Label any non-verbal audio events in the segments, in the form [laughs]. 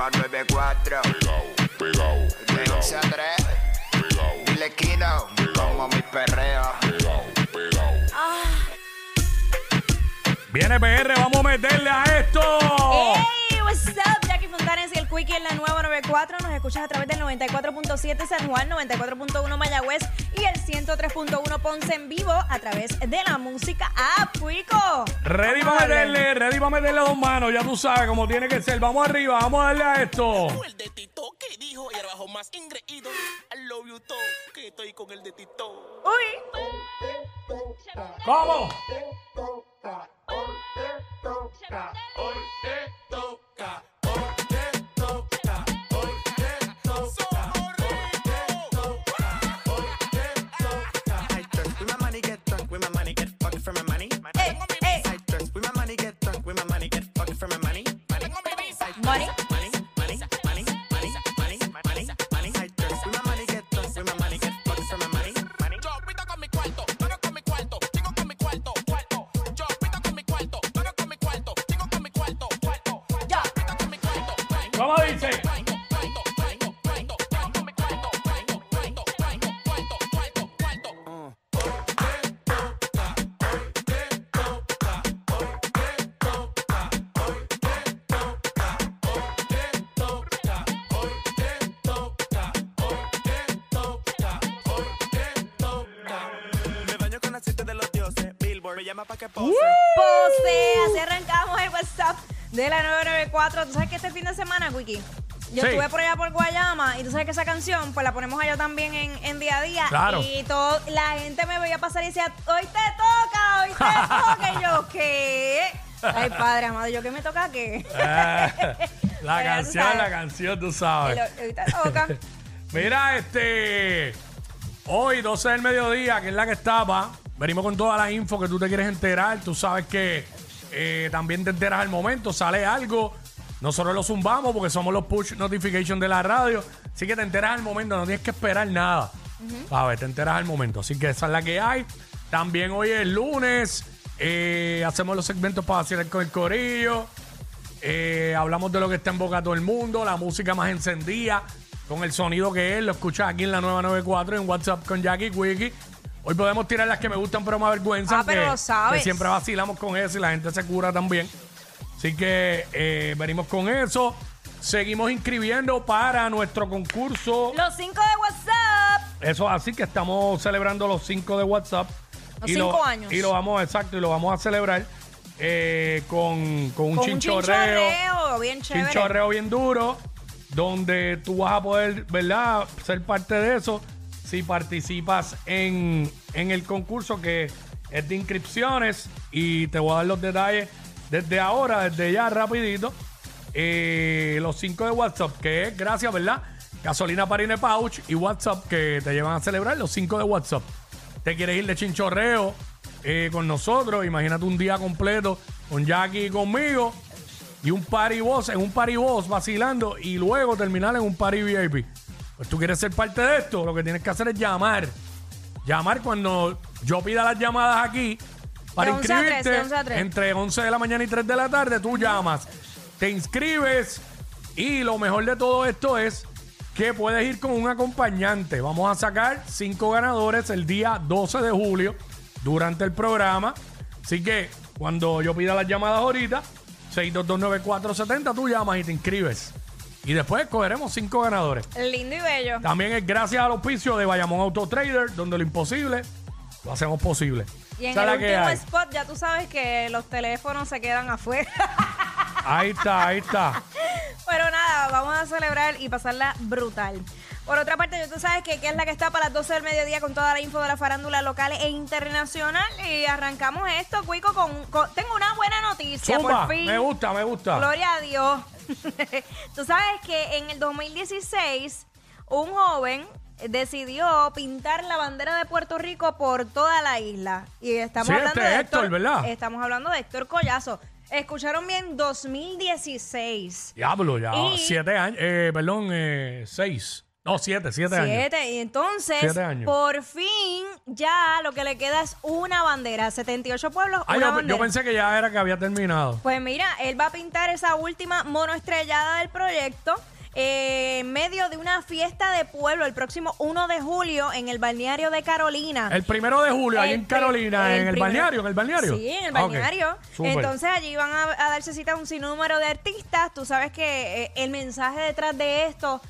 nueva 94. Pegao, pegao, De 11 a 3. pegao, Dile Kino, como mi perreo. pegao, pegao. Viene PR, vamos a meterle a esto. Hey, what's up? Jackie Fontanes y el Quickie en la nueva 94. Nos escuchas a través del 94.7 San Juan, 94.1 Mayagüez y el 103.1 Ponce en vivo a través de la música a Quico. Ready para meterle, ready para meterle a dos manos, ya tú sabes cómo tiene que ser. Vamos arriba, vamos a darle a esto. el de Tito que dijo y abajo más ingreído. I love you todo, que estoy con el de Tito. Uy, ¿Cómo? I dioses. Billboard me llama pa' que pose. Pose, así arrancamos el WhatsApp de la 994. ¿Tú sabes que este fin de semana, Wiki? Yo Sí. estuve por allá por Guayama y tú sabes que esa canción, pues la ponemos allá también en, en día a día. Claro. Y todo, la gente me veía pasar y decía, hoy te toca, hoy te [laughs] toca. Y yo, ¿qué? Ay, padre amado, ¿yo qué me toca qué? Eh, [laughs] la Pero canción, la canción, tú sabes. lo- hoy te toca. [laughs] Mira, este. Hoy, 12 del mediodía, que es la que estaba. Venimos con toda la info que tú te quieres enterar. Tú sabes que eh, también te enteras al momento, sale algo. Nosotros lo zumbamos porque somos los push notification de la radio. Así que te enteras al momento, no tienes que esperar nada. A ver, te enteras al momento. Así que esa es la que hay. También hoy es lunes. eh, hacemos los segmentos para hacer con el corillo. Eh, hablamos de lo que está en boca todo el mundo, la música más encendida, con el sonido que es, lo escuchas aquí en la nueva 94 en WhatsApp con Jackie Quickie. Hoy podemos tirar las que me gustan pero me avergüenzan. Ah, pero que- lo sabes. que siempre vacilamos con eso y la gente se cura también. Así que eh, venimos con eso. Seguimos inscribiendo para nuestro concurso. Los cinco de WhatsApp. Eso así que estamos celebrando los cinco de WhatsApp. Los y cinco lo, años. Y lo vamos, exacto, y lo vamos a celebrar eh, con, con un Con un chinchorreo. chinchorreo bien chévere. Chinchorreo bien duro, donde tú vas a poder, ¿verdad?, ser parte de eso si participas en, en el concurso que es de inscripciones y te voy a dar los detalles desde ahora, desde ya rapidito. Eh, los cinco de WhatsApp, que es gracias, ¿verdad? Gasolina Parine Pouch y WhatsApp que te llevan a celebrar los cinco de WhatsApp. Te quieres ir de chinchorreo eh, con nosotros, imagínate un día completo con Jackie y conmigo y un party boss, en un party boss vacilando y luego terminar en un party VIP. Pues tú quieres ser parte de esto, lo que tienes que hacer es llamar. Llamar cuando yo pida las llamadas aquí para De 11 a 3, inscribirte de 11 a 3. entre 11 de la mañana y 3 de la tarde, tú llamas, te inscribes y lo mejor de todo esto es que puedes ir con un acompañante. Vamos a sacar cinco ganadores el día 12 de julio durante el programa. Así que cuando yo pida las llamadas ahorita, 6229470, tú llamas y te inscribes. Y después escogeremos cinco ganadores. Lindo y bello. También es gracias al auspicio de Bayamón Auto Trader, donde lo imposible lo hacemos posible. Y en Esa es el la que último hay. spot ya tú sabes que los teléfonos se quedan afuera. [laughs] Ahí está, ahí está. [laughs] Pero nada, vamos a celebrar y pasarla brutal. Por otra parte, tú sabes que, que es la que está para las 12 del mediodía con toda la info de la farándula local e internacional. Y arrancamos esto, Cuico, con, con- Tengo una buena noticia, Zumba, por fin. me gusta, me gusta. Gloria a Dios. [laughs] tú sabes que en el 2016 un joven decidió pintar la bandera de Puerto Rico por toda la isla. Y estamos Sí, hablando este de Héctor, ¿verdad? Estamos hablando de Héctor Collazo. Escucharon bien, 2016. Diablo, ya Y- siete años, eh, perdón, eh, seis. No, siete, siete, años. Siete. Y entonces, Siete años. por fin, ya lo que le queda es una bandera. 78 pueblos, Ah, una yo, bandera. yo pensé que ya era que había terminado. Pues mira, él va a pintar esa última monoestrellada del proyecto eh, en medio de una fiesta de pueblo el próximo 1 de julio en el balneario de Carolina. El primero de julio, ahí El en pri- Carolina, en el primer- balneario, en el balneario. Sí, en el Ah, ok. balneario. Súper. Entonces allí van a, a darse cita un sinnúmero de artistas. Tú sabes que eh, el mensaje detrás de esto,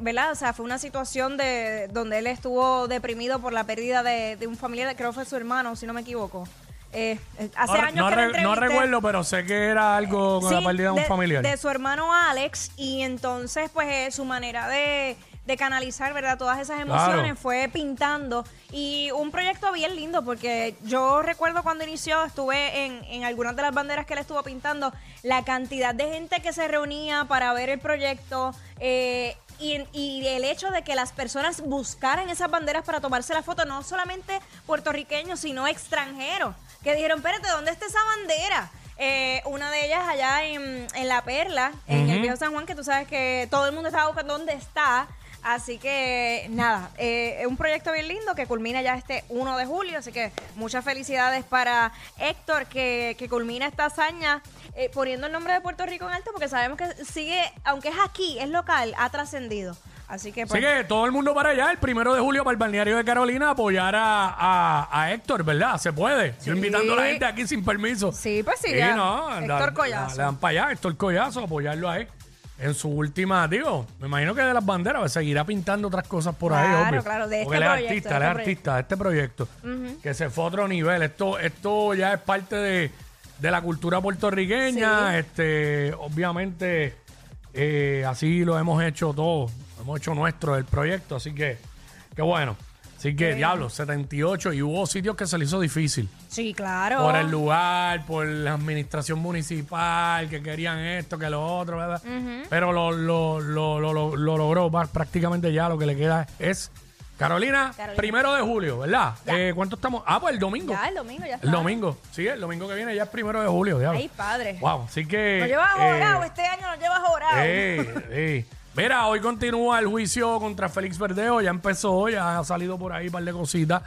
¿verdad? O sea, fue una situación de donde él estuvo deprimido por la pérdida de, de un familiar, creo que fue su hermano, si no me equivoco. Eh, eh, hace no, años no que re- no recuerdo, pero sé que era algo con la pérdida de un familiar. De su hermano Alex, y entonces, pues, eh, su manera de, de canalizar, ¿verdad? Todas esas emociones Claro. fue pintando. Y un proyecto bien lindo, porque yo recuerdo cuando inició, estuve en, en algunas de las banderas que él estuvo pintando, la cantidad de gente que se reunía para ver el proyecto. eh, y, y el hecho de que las personas buscaran esas banderas para tomarse la foto, no solamente puertorriqueños, sino extranjeros, que dijeron, espérate, ¿dónde está esa bandera? Eh, una de ellas allá en, en La Perla, en el Viejo San Juan, que tú sabes que todo el mundo estaba buscando dónde está. Así que nada, eh, es un proyecto bien lindo que culmina ya este 1 de julio. Así que muchas felicidades para Héctor que, que culmina esta hazaña eh, poniendo el nombre de Puerto Rico en alto porque sabemos que sigue, aunque es aquí, es local, ha trascendido. Así que Así pues, que todo el mundo para allá, el primero de julio para el balneario de Carolina, apoyar a, a- a Héctor, ¿verdad? Se puede. Yo invitando a la gente aquí sin permiso. Sí, pues sí, ya. no, Héctor la- Collazo. Le dan para allá, Héctor Collazo, apoyarlo a él. En su última, digo, me imagino que de las banderas pues, seguirá pintando otras cosas por ahí, Claro, obvio. claro, de Porque este él es artista, de él es este artista de este proyecto. Que se fue a otro nivel. Esto, esto ya es parte de, de la cultura puertorriqueña. Sí. Este, obviamente, eh, así lo hemos hecho todos. Hemos hecho nuestro el proyecto, así que, qué bueno. Así que, diablo, 78 y hubo sitios que se le hizo difícil. sí, claro. Por el lugar, por la administración municipal, que querían esto, que lo otro, ¿verdad? Pero lo, lo, lo, lo, lo- lo logró. Prácticamente ya lo que le queda es Carolina, Carolina. primero de julio, ¿verdad? Ya. Eh, ¿Cuánto estamos? Ah, pues el domingo. Ya, el domingo ya está. el domingo. Sí, el domingo que viene ya es primero de julio, diablo. Ay, padre. Wow, así que. Nos llevas eh, jorado, este año nos llevas jorado. eh, sí. Mira, hoy continúa el juicio contra Félix Verdejo. Ya empezó, ya ha salido por ahí un par de cositas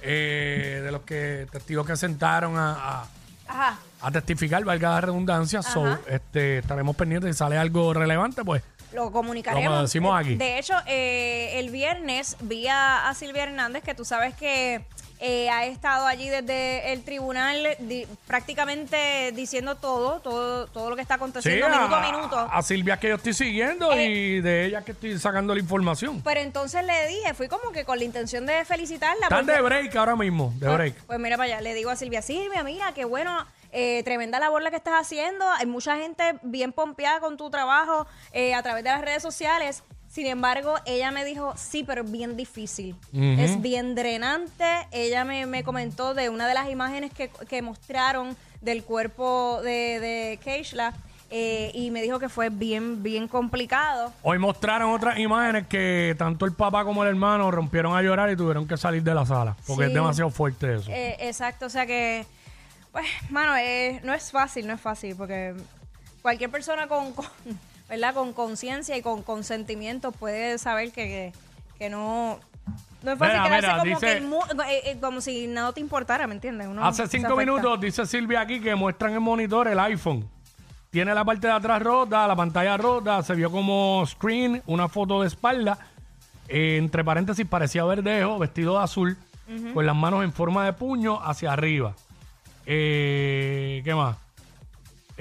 eh, de los que testigos que sentaron a, a- Ajá. a testificar, valga la redundancia. So, este, estaremos pendientes. Si sale algo relevante, pues Lo comunicaremos. Como decimos Eh, aquí. De hecho, eh, el viernes vi a, a Silvia Hernández, que tú sabes que eh, ha estado allí desde el tribunal di- prácticamente diciendo todo, todo, todo lo que está sí, aconteciendo minuto a a, minuto. a Silvia que yo estoy siguiendo Eh, y de ella que estoy sacando la información. Pero entonces le dije, fui como que con la intención de felicitarla. Están porque- de break ahora mismo, de Pues- break. Pues mira para allá, le digo a Silvia, Silvia, mira, qué bueno, eh, tremenda labor la que estás haciendo. Hay mucha gente bien pompeada con tu trabajo eh, a través de las redes sociales. Sin embargo, ella me dijo, sí, pero es bien difícil. Es bien drenante. Ella me, me comentó de una de las imágenes que, que mostraron del cuerpo de, de Keishla eh, y me dijo que fue bien, bien complicado. Hoy mostraron otras imágenes que tanto el papá como el hermano rompieron a llorar y tuvieron que salir de la sala. Porque Sí. es demasiado fuerte eso. Eh, exacto, o sea que, pues, mano, eh, no es fácil, no es fácil, porque cualquier persona con, con, ¿verdad? Con conciencia y con consentimiento puede saber que, que, no, no es fácil Mira, quedarse mira, como, dice- que el mu- eh, eh, como si nada te importara, ¿me entiendes? Uno Hace se cinco afecta. minutos dice Silvia aquí que muestran el monitor el iPhone. Tiene la parte de atrás rota, la pantalla rota, se vio como screen, una foto de espalda. Eh, entre paréntesis parecía verdejo, vestido de azul, con las manos en forma de puño hacia arriba. Eh, ¿Qué más?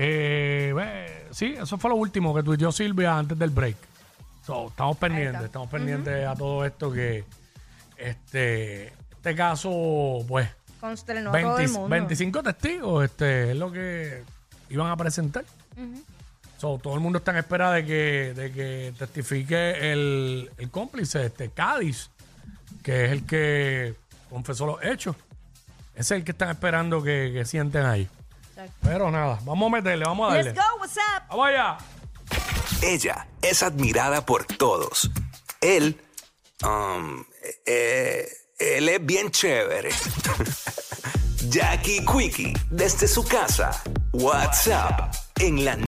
Eh, sí, eso fue lo último que tuiteó Silvia antes del break. So, estamos pendientes, estamos pendientes a todo esto que este, este caso, pues, Consternó a todo el 20 mundo. 25 testigos, este, es lo que iban a presentar. So, todo el mundo está en espera de que, de que testifique el, el cómplice, este Cádiz, que es el que confesó los hechos. Ese es el que están esperando que, que sienten ahí. Exacto. Pero nada, vamos a meterle, vamos a darle. Let's go, what's up? Vamos allá. Ella es admirada por todos. Él, um, eh, él es bien chévere. [laughs] Jackie Quickie, desde su casa. WhatsApp, en la